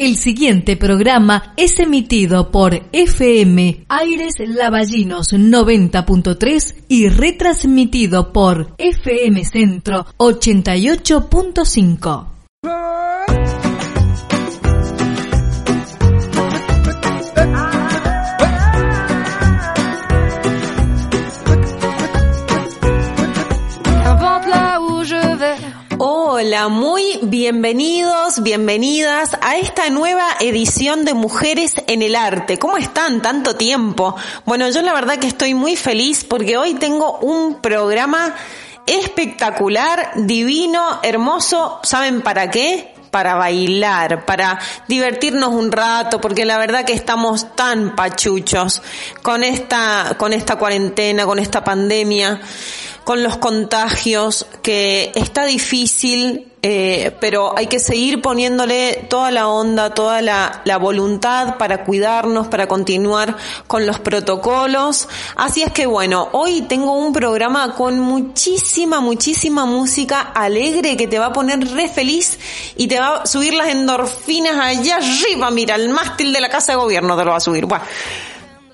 El siguiente programa es emitido por FM Aires Lavallinos 90.3 y retransmitido por FM Centro 88.5. Hola, muy bienvenidos, bienvenidas a esta nueva edición de Mujeres en el Arte. ¿Cómo están? Tanto tiempo. Bueno, yo la verdad que estoy muy feliz porque hoy tengo un programa espectacular, divino, hermoso. ¿Saben para qué? para bailar, para divertirnos un rato, porque la verdad que estamos tan pachuchos con esta, con esta cuarentena, con esta pandemia con los contagios, que está difícil, eh, pero hay que seguir poniéndole toda la onda, toda la, la, voluntad para cuidarnos, para continuar con los protocolos. Así es que bueno, hoy tengo un programa con muchísima, muchísima música alegre que te va a poner re feliz y te va a subir las endorfinas allá arriba. Mira, el mástil de la casa de gobierno te lo va a subir.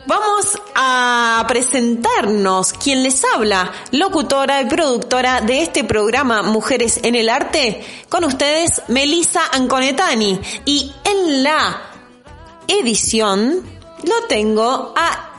Vamos a presentarnos. Quien les habla, locutora y productora de este programa Mujeres en el Arte, con ustedes Melissa Anconetani. Y en la edición lo tengo a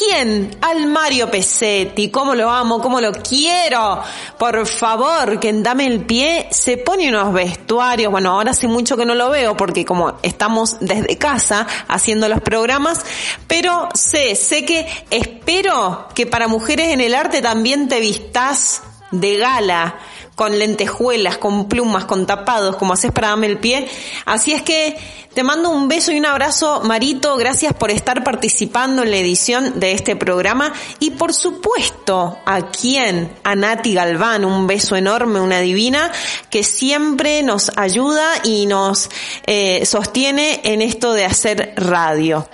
¿Quién? Al Mario Pesetti. ¿Cómo lo amo? ¿Cómo lo quiero? Por favor, que Dame el Pie se pone unos vestuarios. Bueno, ahora hace mucho que no lo veo porque como estamos desde casa haciendo los programas, pero sé, sé que espero que para mujeres en el arte también te vistas de gala con lentejuelas, con plumas, con tapados, como haces para darme el pie. Así es que te mando un beso y un abrazo, Marito. Gracias por estar participando en la edición de este programa. Y por supuesto, a quien, a Nati Galván, un beso enorme, una divina, que siempre nos ayuda y nos eh, sostiene en esto de hacer radio.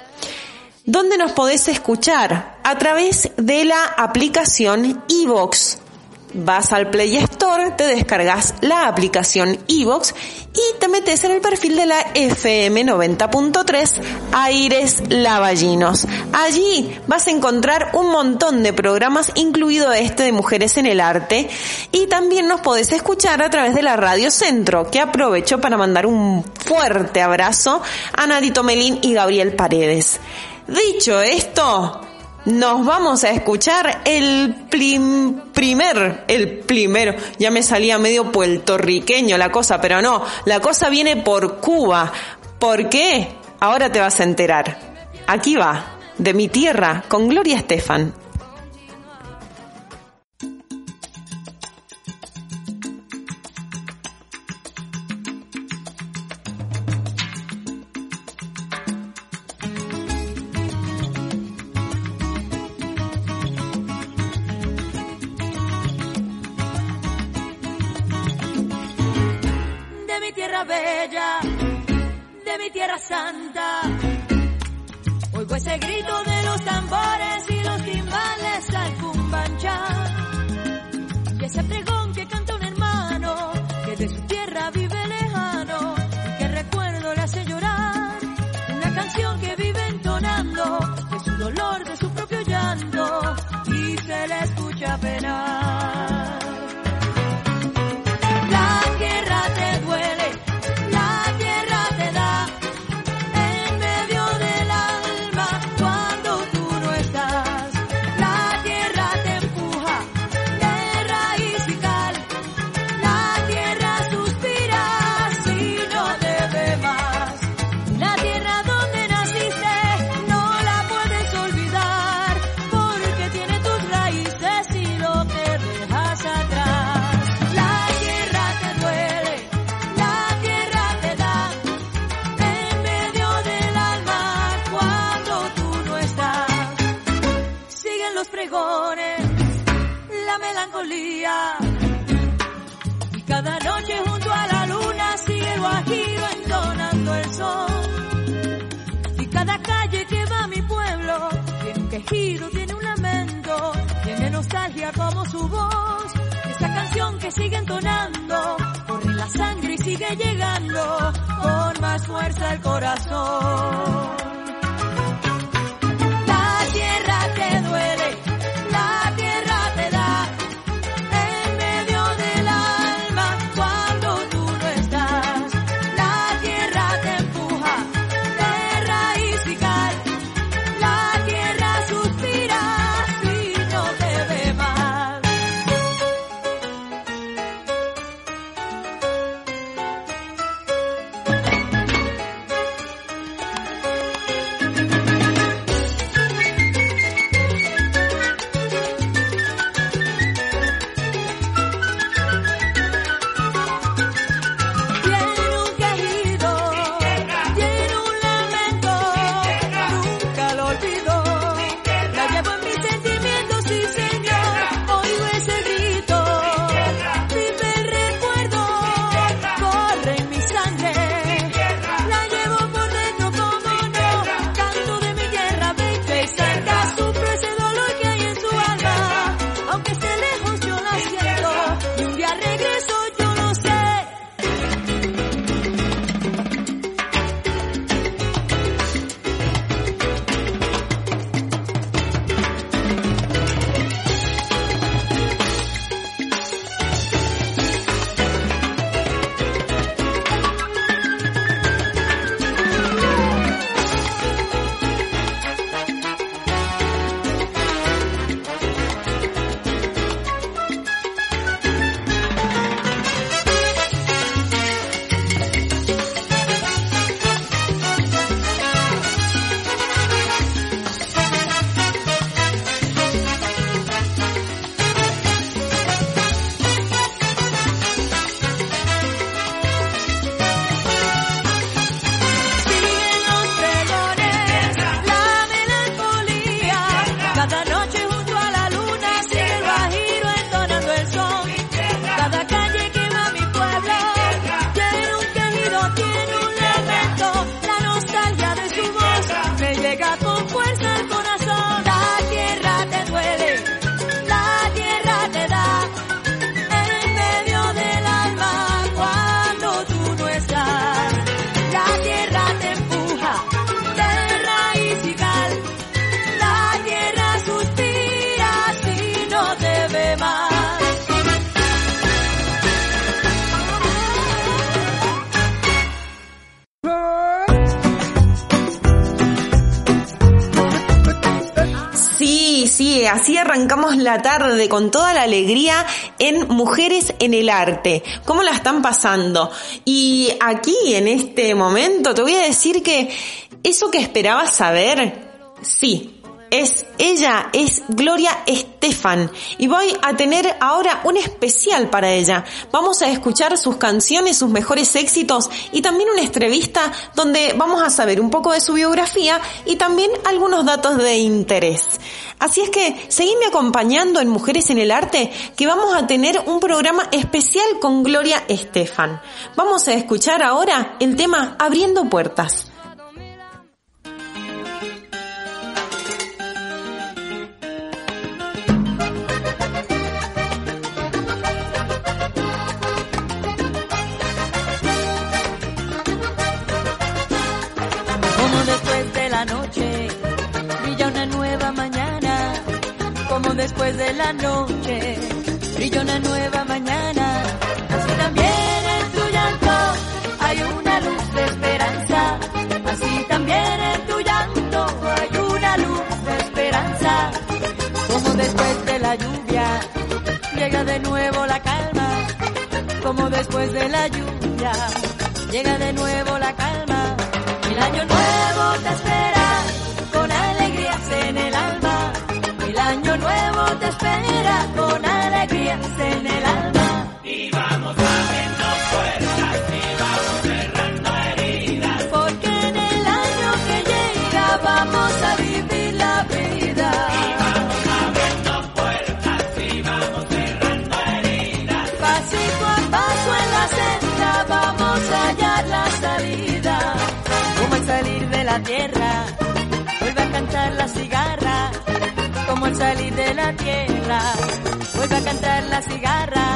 ¿Dónde nos podés escuchar? A través de la aplicación iVox vas al Play Store, te descargas la aplicación iVox y te metes en el perfil de la FM 90.3 Aires Lavallinos. Allí vas a encontrar un montón de programas, incluido este de Mujeres en el Arte, y también nos podés escuchar a través de la Radio Centro, que aprovecho para mandar un fuerte abrazo a Nadito Melín y Gabriel Paredes. Dicho esto, nos vamos a escuchar el primer, el primero, ya me salía medio puertorriqueño la cosa, pero no, la cosa viene por Cuba. ¿Por qué? Ahora te vas a enterar. Aquí va, de mi tierra, con Gloria Estefan. Así arrancamos la tarde con toda la alegría en Mujeres en el Arte. ¿Cómo la están pasando? Y aquí, en este momento, te voy a decir que eso que esperabas saber, sí, es ella, es Gloria Estefan y voy a tener ahora un especial para ella. Vamos a escuchar sus canciones, sus mejores éxitos y también una entrevista donde vamos a saber un poco de su biografía y también algunos datos de interés. Así es que seguime acompañando en Mujeres en el Arte que vamos a tener un programa especial con Gloria Estefan. Vamos a escuchar ahora el tema Abriendo Puertas. Después de la noche brilla una nueva mañana. Así también en tu llanto hay una luz de esperanza. Así también en tu llanto hay una luz de esperanza. Como después de la lluvia llega de nuevo la calma. Como después de la lluvia llega de nuevo la calma. El año nuevo te espera te espera con alegrías en el alma. Y vamos abriendo puertas y vamos cerrando heridas. Porque en el año que llega vamos a vivir la vida. Y vamos abriendo puertas y vamos cerrando heridas. Pasito a paso en la senda vamos a hallar la salida. Como al salir de la tierra cantar la cigarra, como al salir de la tierra. Vuelve a cantar la cigarra,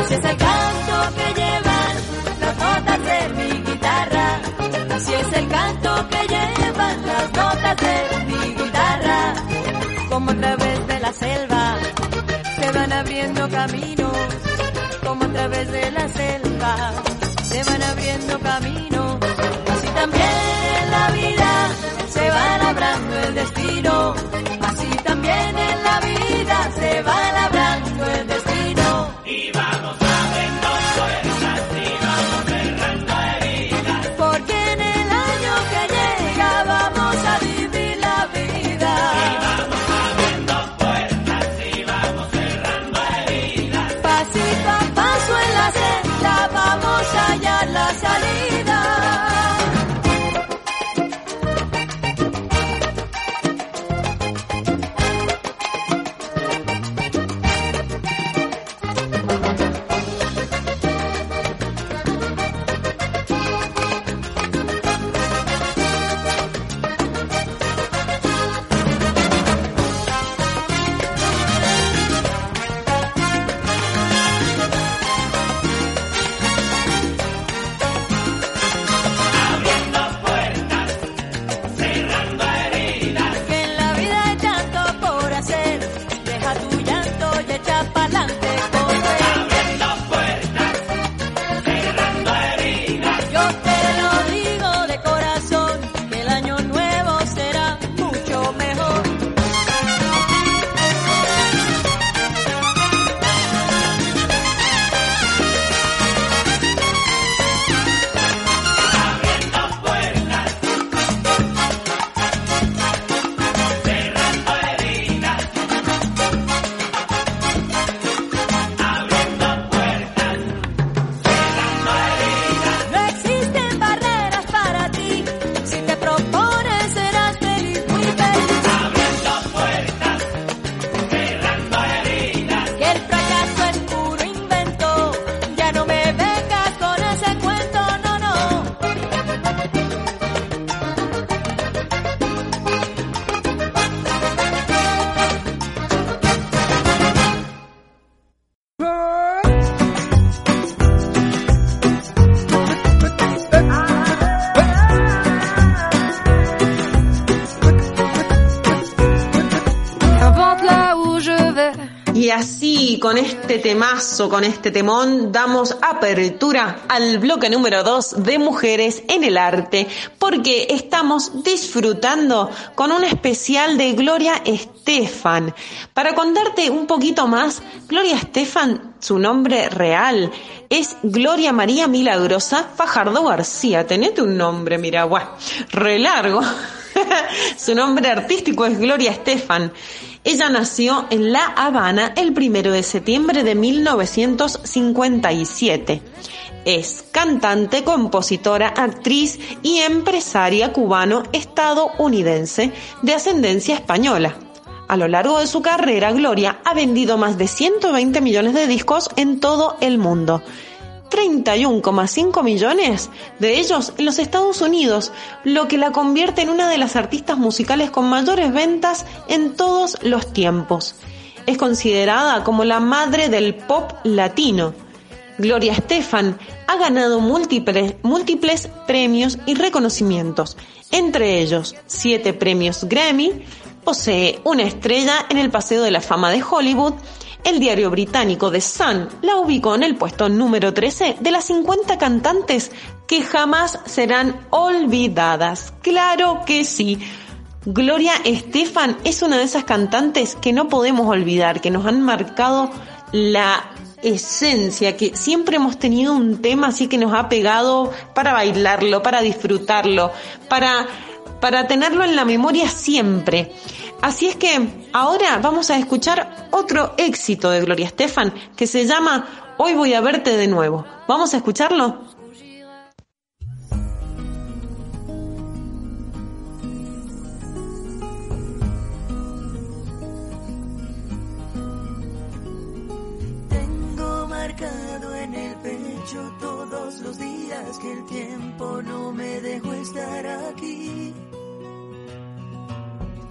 así es el canto que llevan las notas de mi guitarra. Así es el canto que llevan las notas de mi guitarra. Como a través de la selva se van abriendo caminos, como a través de la selva Y así, con este temazo, con este temón, damos apertura al bloque número 2 de Mujeres en el Arte, porque estamos disfrutando con un especial de Gloria Estefan. Para contarte un poquito más, Gloria Estefan, su nombre real es Gloria María Milagrosa Fajardo García. Tenete un nombre, mira, guau, re largo. Su nombre artístico es Gloria Estefan. Ella nació en La Habana el primero de septiembre de 1957. Es cantante, compositora, actriz y empresaria cubano-estadounidense de ascendencia española. A lo largo de su carrera, Gloria ha vendido más de 120 millones de discos en todo el mundo. 31,5 millones de ellos en los Estados Unidos, lo que la convierte en una de las artistas musicales con mayores ventas en todos los tiempos. Es considerada como la madre del pop latino. Gloria Estefan ha ganado múltiples, premios y reconocimientos, entre ellos siete premios Grammy, posee una estrella en el Paseo de la Fama de Hollywood, el diario británico The Sun la ubicó en el puesto número 13 de las 50 cantantes que jamás serán olvidadas. Claro que sí. Gloria Estefan es una de esas cantantes que no podemos olvidar, que nos han marcado la esencia, que siempre hemos tenido un tema así que nos ha pegado para bailarlo, para disfrutarlo, para, para tenerlo en la memoria siempre. Así es que ahora vamos a escuchar otro éxito de Gloria Estefan que se llama Hoy voy a verte de nuevo. ¿Vamos a escucharlo? Tengo marcado en el pecho todos los días que el tiempo no me dejó estar aquí.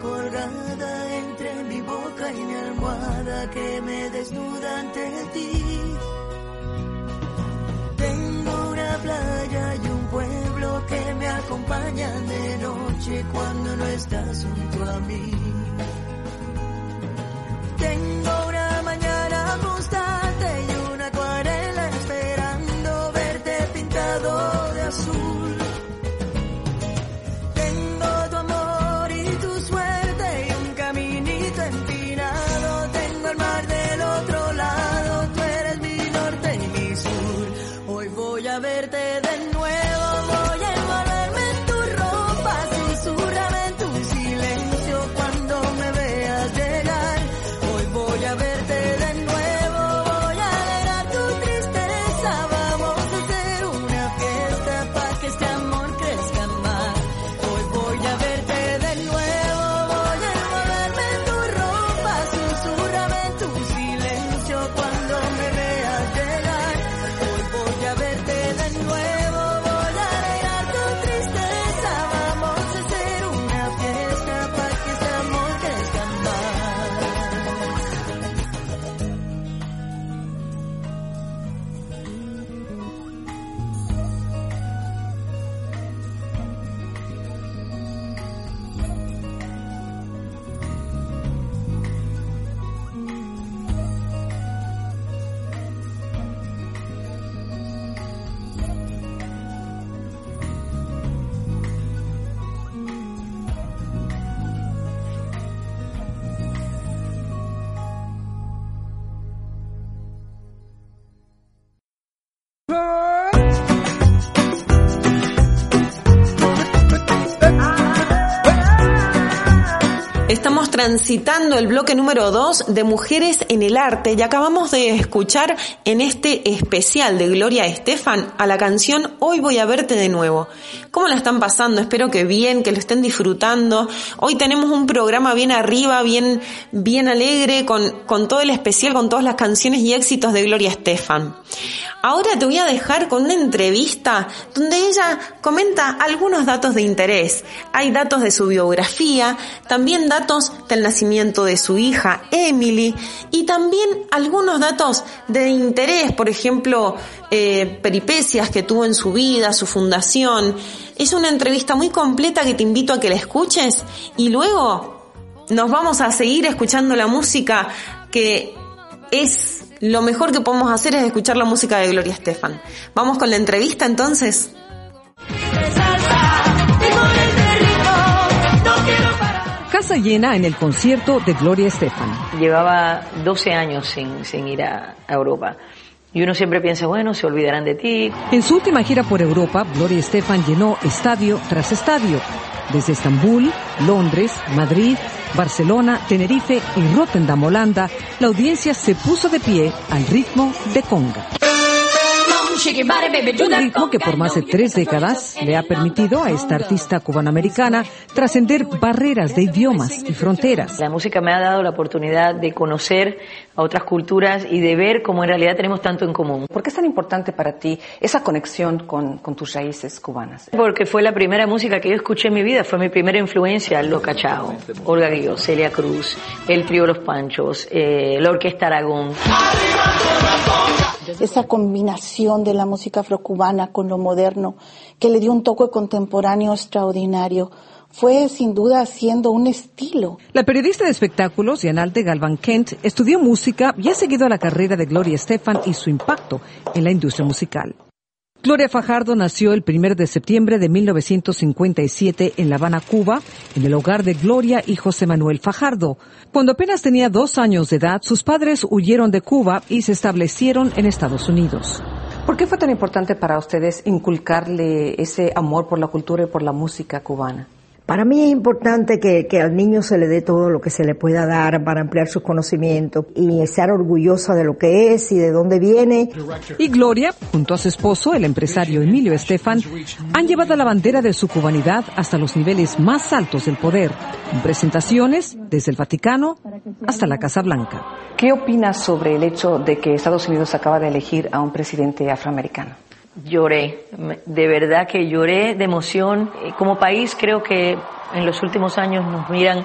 Colgada entre mi boca y mi almohada que me desnuda ante ti. Tengo una playa y un pueblo que me acompañan de noche cuando no estás junto a mí. Tengo una mañana constante transitando el bloque número 2 de Mujeres en el Arte y acabamos de escuchar en este especial de Gloria Estefan a la canción Hoy voy a verte de nuevo. ¿Cómo la están pasando? Espero que bien, que lo estén disfrutando. Hoy tenemos un programa bien arriba, bien, bien alegre, con, con todo el especial, con todas las canciones y éxitos de Gloria Estefan. Ahora te voy a dejar con una entrevista donde ella comenta algunos datos de interés. Hay datos de su biografía, también datos del nacimiento de su hija Emily y también algunos datos de interés, por ejemplo, eh, peripecias que tuvo en su vida, su fundación. Es una entrevista muy completa que te invito a que la escuches y luego nos vamos a seguir escuchando la música que es lo mejor que podemos hacer es escuchar la música de Gloria Estefan. Vamos con la entrevista entonces. Casa llena en el concierto de Gloria Estefan. Llevaba 12 años sin, sin ir a, a Europa. Y uno siempre piensa, bueno, se olvidarán de ti. En su última gira por Europa, Gloria Estefan llenó estadio tras estadio. Desde Estambul, Londres, Madrid, Barcelona, Tenerife y Rotterdam, Holanda, la audiencia se puso de pie al ritmo de conga. Un ritmo que por más de tres décadas le ha permitido a esta artista cubanoamericana trascender barreras de idiomas y fronteras. La música me ha dado la oportunidad de conocer a otras culturas y de ver cómo en realidad tenemos tanto en común. ¿Por qué es tan importante para ti esa conexión con, con tus raíces cubanas? Porque fue la primera música que yo escuché en mi vida, fue mi primera influencia, Lo Cachao, Olga Guilló, Celia Cruz, el trío Los Panchos, eh, la Orquesta Aragón. Esa combinación de la música afrocubana con lo moderno que le dio un toque contemporáneo extraordinario fue sin duda haciendo un estilo. La periodista de espectáculos, Yanalte Galvan Kent, estudió música y ha seguido la carrera de Gloria Estefan y su impacto en la industria musical. Gloria Fajardo nació el 1 de septiembre de 1957 en La Habana, Cuba, en el hogar de Gloria y José Manuel Fajardo. Cuando apenas tenía dos años de edad, sus padres huyeron de Cuba y se establecieron en Estados Unidos. ¿Por qué fue tan importante para ustedes inculcarle ese amor por la cultura y por la música cubana? Para mí es importante que, que, al niño se le dé todo lo que se le pueda dar para ampliar sus conocimientos y estar orgullosa de lo que es y de dónde viene. Y Gloria, junto a su esposo, el empresario Emilio Estefan, han llevado la bandera de su cubanidad hasta los niveles más altos del poder, en presentaciones desde el Vaticano hasta la Casa Blanca. ¿Qué opinas sobre el hecho de que Estados Unidos acaba de elegir a un presidente afroamericano? Lloré, de verdad que lloré de emoción. Como país creo que en los últimos años nos miran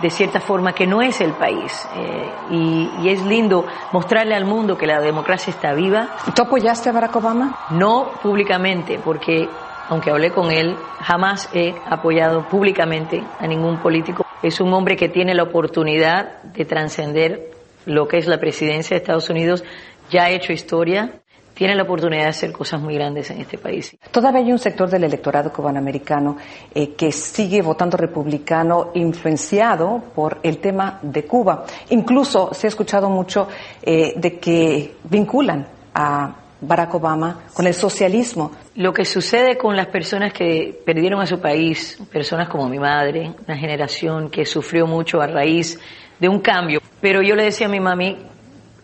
de cierta forma que no es el país eh, y, y, es lindo mostrarle al mundo que la democracia está viva. ¿Tú apoyaste a Barack Obama? No públicamente, porque aunque hablé con él, jamás he apoyado públicamente a ningún político. Es un hombre que tiene la oportunidad de trascender lo que es la presidencia de Estados Unidos, ya ha hecho historia, tiene la oportunidad de hacer cosas muy grandes en este país. Todavía hay un sector del electorado cubanoamericano eh, que sigue votando republicano influenciado por el tema de Cuba. Incluso se ha escuchado mucho eh, de que vinculan a Barack Obama con el socialismo. Lo que sucede con las personas que perdieron a su país, personas como mi madre, una generación que sufrió mucho a raíz de un cambio. Pero yo le decía a mi mami,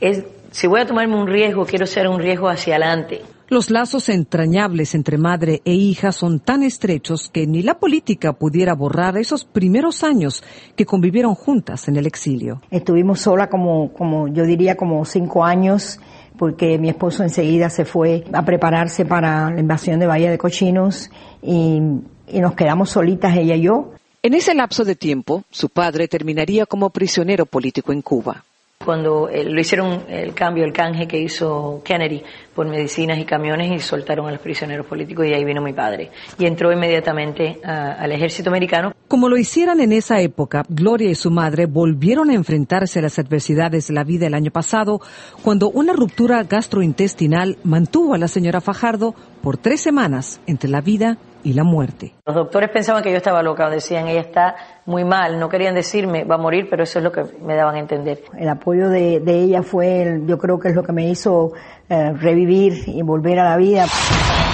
es si voy a tomarme un riesgo, quiero ser un riesgo hacia adelante. Los lazos entrañables entre madre e hija son tan estrechos que ni la política pudiera borrar esos primeros años que convivieron juntas en el exilio. Estuvimos sola como, como yo diría como cinco años porque mi esposo enseguida se fue a prepararse para la invasión de Bahía de Cochinos y, y nos quedamos solitas ella y yo. En ese lapso de tiempo, su padre terminaría como prisionero político en Cuba cuando eh, lo hicieron el cambio, el canje que hizo Kennedy por medicinas y camiones y soltaron a los prisioneros políticos y ahí vino mi padre y entró inmediatamente a, al ejército americano. Como lo hicieran en esa época, Gloria y su madre volvieron a enfrentarse a las adversidades de la vida el año pasado cuando una ruptura gastrointestinal mantuvo a la señora Fajardo por tres semanas entre la vida y la muerte. Los doctores pensaban que yo estaba loca, decían ella está muy mal, no querían decirme va a morir, pero eso es lo que me daban a entender. El apoyo de, de ella fue, el, yo creo que es lo que me hizo eh, revivir y volver a la vida.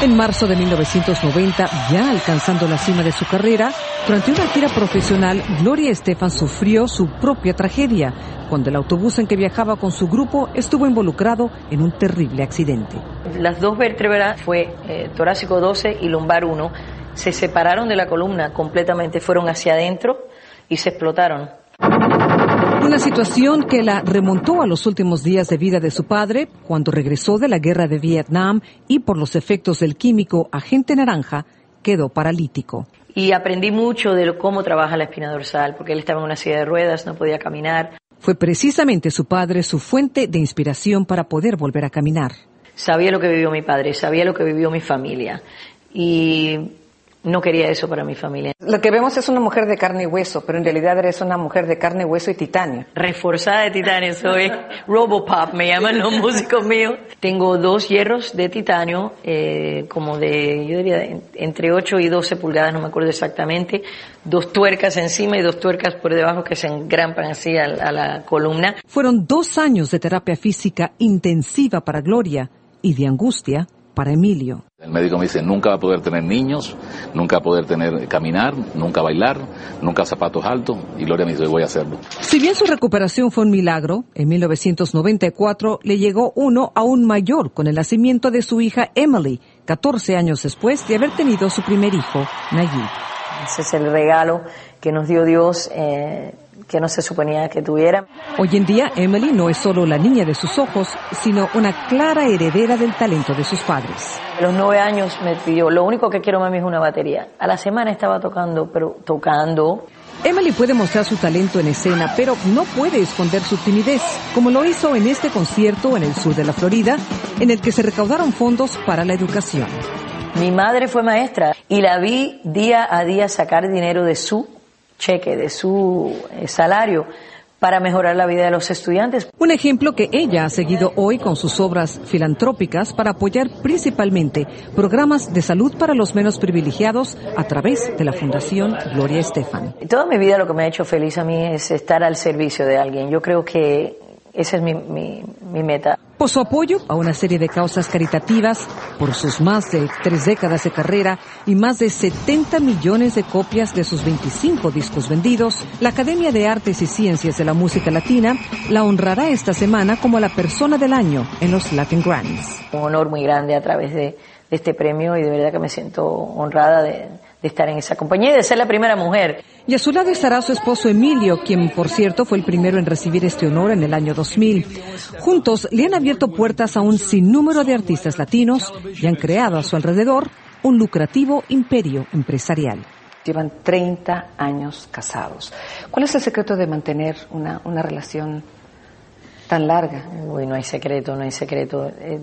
En marzo de 1990, ya alcanzando la cima de su carrera, durante una gira profesional, Gloria Estefan sufrió su propia tragedia cuando el autobús en que viajaba con su grupo estuvo involucrado en un terrible accidente. Las dos vértebras fue eh, torácico 12 y lumbar 1 se separaron de la columna completamente, fueron hacia adentro y se explotaron. Una situación que la remontó a los últimos días de vida de su padre, cuando regresó de la guerra de Vietnam y por los efectos del químico agente naranja, quedó paralítico. Y aprendí mucho de cómo trabaja la espina dorsal, porque él estaba en una silla de ruedas, no podía caminar. Fue precisamente su padre su fuente de inspiración para poder volver a caminar. Sabía lo que vivió mi padre, sabía lo que vivió mi familia. Y no quería eso para mi familia. Lo que vemos es una mujer de carne y hueso, pero en realidad eres una mujer de carne, hueso y titanio. Reforzada de titanio, soy Robopop, me llaman los músicos míos. Tengo dos hierros de titanio, eh, como de, yo diría, entre 8 y 12 pulgadas, no me acuerdo exactamente. Dos tuercas encima y dos tuercas por debajo que se engrampan así a, a la columna. Fueron dos años de terapia física intensiva para Gloria y de angustia para Emilio. El médico me dice, nunca va a poder tener niños, nunca va a poder tener caminar, nunca bailar, nunca zapatos altos. Y Gloria me dice, voy a hacerlo. Si bien su recuperación fue un milagro, en 1994 le llegó uno aún mayor con el nacimiento de su hija Emily, 14 años después de haber tenido su primer hijo, Nayib. Ese es el regalo que nos dio Dios, eh, que no se suponía que tuviera. Hoy en día, Emily no es solo la niña de sus ojos, sino una clara heredera del talento de sus padres. A los nueve años me pidió, lo único que quiero mami es una batería. A la semana estaba tocando, pero tocando. Emily puede mostrar su talento en escena, pero no puede esconder su timidez, como lo hizo en este concierto en el sur de la Florida, en el que se recaudaron fondos para la educación. Mi madre fue maestra y la vi día a día sacar dinero de su cheque, de su eh, salario para mejorar la vida de los estudiantes. Un ejemplo que ella ha seguido hoy con sus obras filantrópicas para apoyar principalmente programas de salud para los menos privilegiados a través de la Fundación Gloria Estefan. Toda mi vida lo que me ha hecho feliz a mí es estar al servicio de alguien. Yo creo que esa es mi, mi, mi meta. Por su apoyo a una serie de causas caritativas, por sus más de tres décadas de carrera y más de 70 millones de copias de sus 25 discos vendidos, la Academia de Artes y Ciencias de la Música Latina la honrará esta semana como la persona del año en los Latin Grammys. Un honor muy grande a través de, de este premio y de verdad que me siento honrada de, de estar en esa compañía y de ser la primera mujer. Y a su lado estará su esposo Emilio, quien por cierto fue el primero en recibir este honor en el año 2000. Juntos le han abierto puertas a un sinnúmero de artistas latinos y han creado a su alrededor un lucrativo imperio empresarial. Llevan 30 años casados. ¿Cuál es el secreto de mantener una, una relación tan larga? Uy, no hay secreto, no hay secreto. Eh,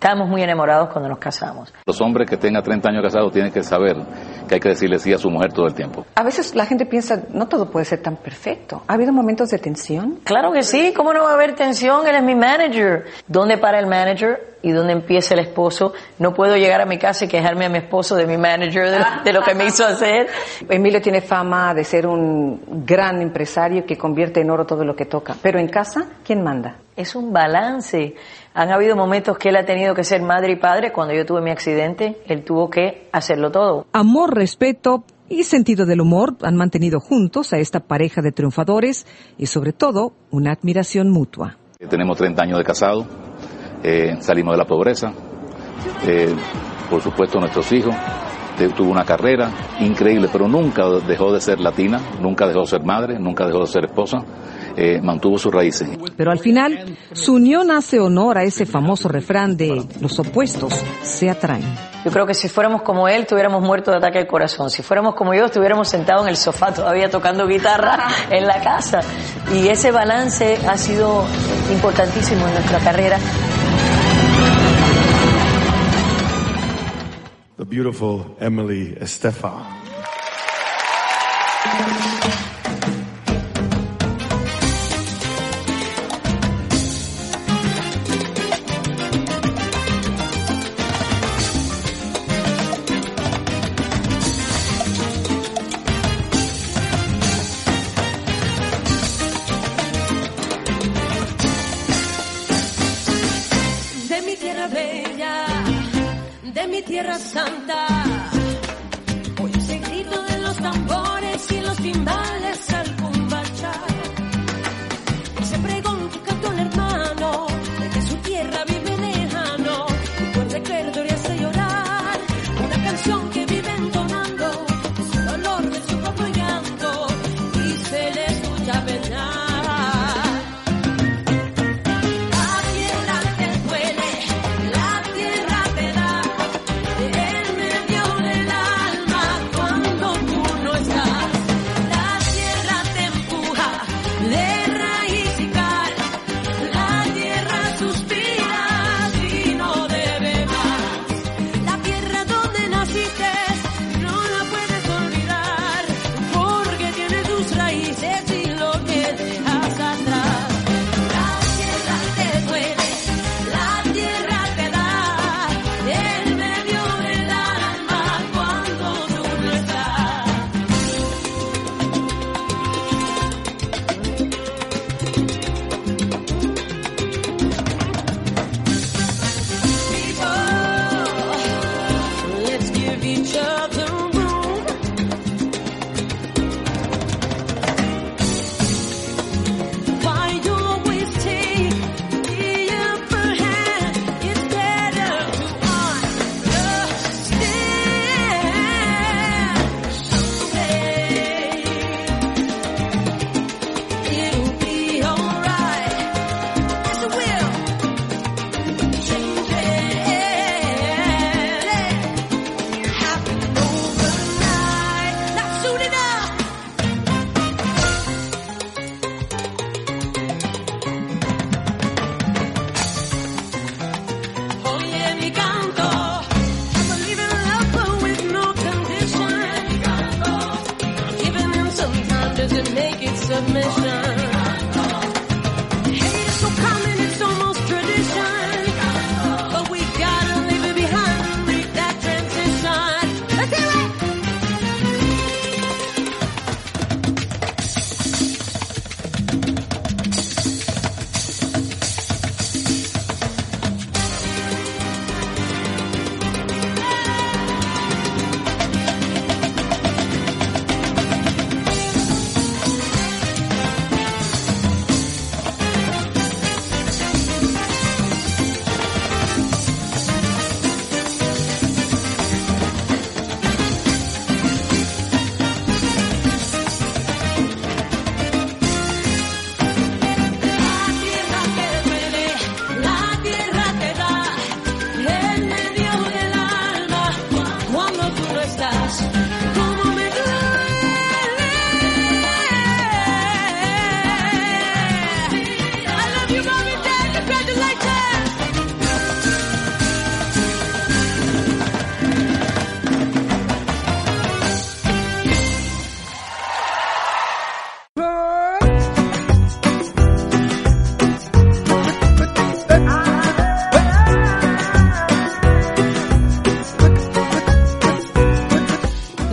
Estábamos muy enamorados cuando nos casamos. Los hombres que tengan 30 años casados tienen que saber que hay que decirle sí a su mujer todo el tiempo. A veces la gente piensa, no todo puede ser tan perfecto. ¿Ha habido momentos de tensión? Claro que sí, ¿cómo no va a haber tensión? Él es mi manager. ¿Dónde para el manager y dónde empieza el esposo? No puedo llegar a mi casa y quejarme a mi esposo de mi manager, de de lo que me hizo hacer. Emilio tiene fama de ser un gran empresario que convierte en oro todo lo que toca. Pero en casa, ¿quién manda? Es un balance. Han habido momentos que él ha tenido que ser madre y padre. Cuando yo tuve mi accidente, él tuvo que hacerlo todo. Amor, respeto y sentido del humor han mantenido juntos a esta pareja de triunfadores y sobre todo una admiración mutua. Tenemos 30 años de casado, eh, salimos de la pobreza, eh, por supuesto nuestros hijos, tuvo una carrera increíble, pero nunca dejó de ser latina, nunca dejó de ser madre, nunca dejó de ser esposa. Eh, mantuvo sus raíces. Pero al final, su unión hace honor a ese famoso refrán de los opuestos se atraen. Yo creo que si fuéramos como él, tuviéramos muerto de ataque al corazón. Si fuéramos como yo, estuviéramos sentados en el sofá todavía tocando guitarra en la casa. Y ese balance ha sido importantísimo en nuestra carrera. The beautiful Emily Estefan. nada.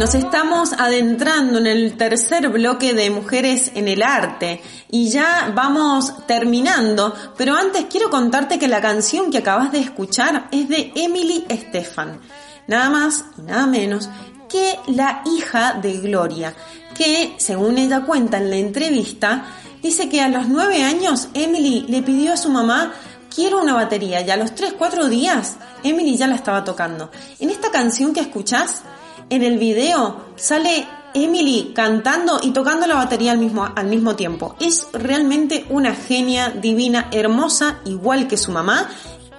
Nos estamos adentrando en el tercer bloque de Mujeres en el Arte y ya vamos terminando, pero antes quiero contarte que la canción que acabas de escuchar es de Emily Estefan, nada más y nada menos que la hija de Gloria, que según ella cuenta en la entrevista, dice que a los nueve años Emily le pidió a su mamá quiero una batería y a los tres, cuatro días Emily ya la estaba tocando. En esta canción que escuchás, en el video sale Emily cantando y tocando la batería al mismo, al mismo tiempo. Es realmente una genia divina, hermosa, igual que su mamá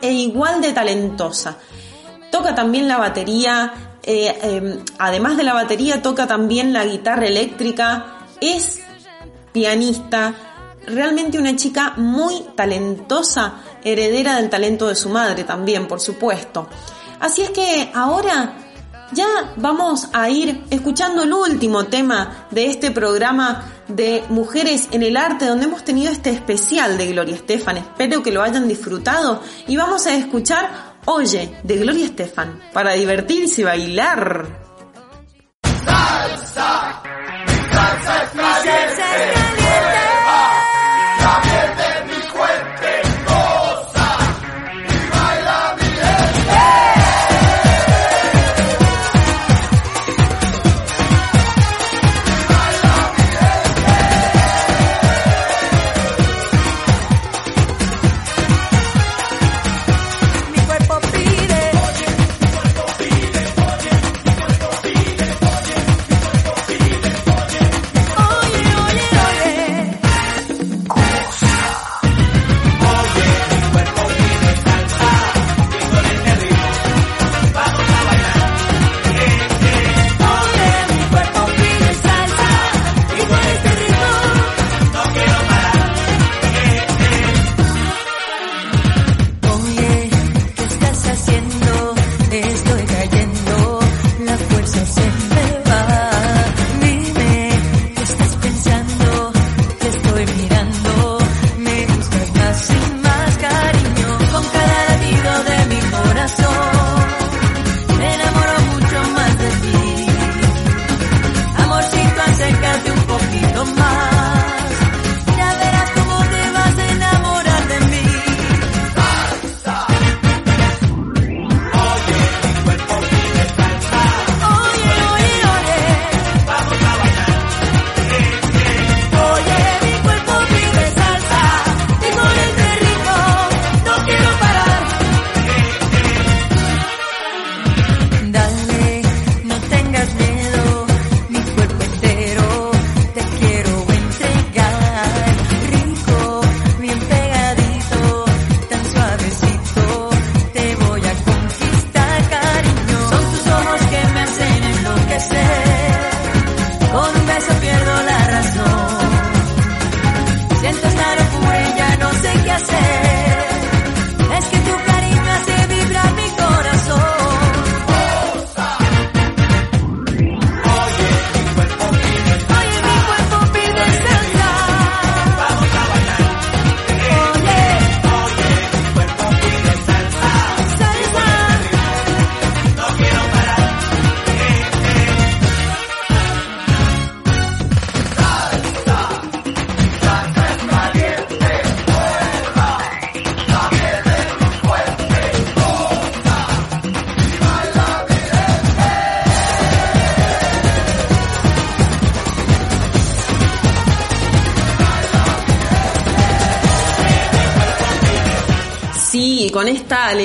e igual de talentosa. Toca también la batería, eh, eh, además de la batería toca también la guitarra eléctrica, es pianista, realmente una chica muy talentosa, heredera del talento de su madre también, por supuesto. Así es que ahora ya vamos a ir escuchando el último tema de este programa de Mujeres en el Arte, donde hemos tenido este especial de Gloria Estefan. Espero que lo hayan disfrutado y vamos a escuchar Oye de Gloria Estefan para divertirse y bailar.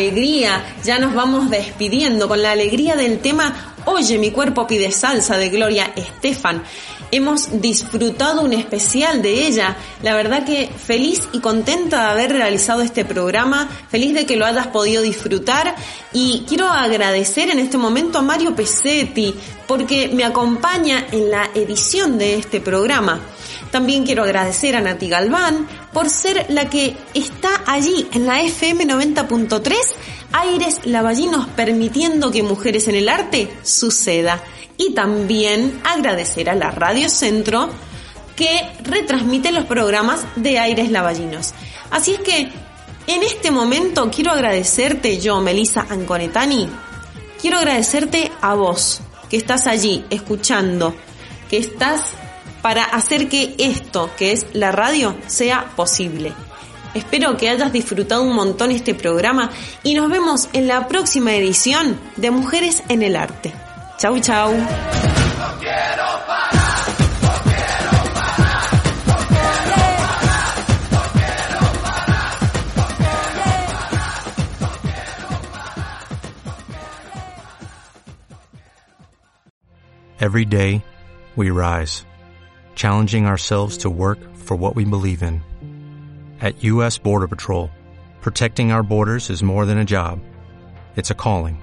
Alegría, ya nos vamos despidiendo, con la alegría del tema Oye, mi cuerpo pide salsa de Gloria Estefan. Hemos disfrutado un especial de ella. La verdad que feliz y contenta de haber realizado este programa, feliz de que lo hayas podido disfrutar y quiero agradecer en este momento a Mario Pesetti porque me acompaña en la edición de este programa. También quiero agradecer a Nati Galván por ser la que está allí en la FM 90.3, Aires Lavallinos, permitiendo que Mujeres en el Arte suceda. Y también agradecer a la Radio Centro que retransmite los programas de Aires Lavallinos. Así es que en este momento quiero agradecerte yo, Melisa Anconetani, quiero agradecerte a vos que estás allí escuchando, que estás para hacer que esto, que es la radio, sea posible. Espero que hayas disfrutado un montón este programa y nos vemos en la próxima edición de Mujeres en el Arte. Chau, chau. Every day, we rise, challenging ourselves to work for what we believe in. At U.S. Border Patrol, protecting our borders is more than a job. It's a calling.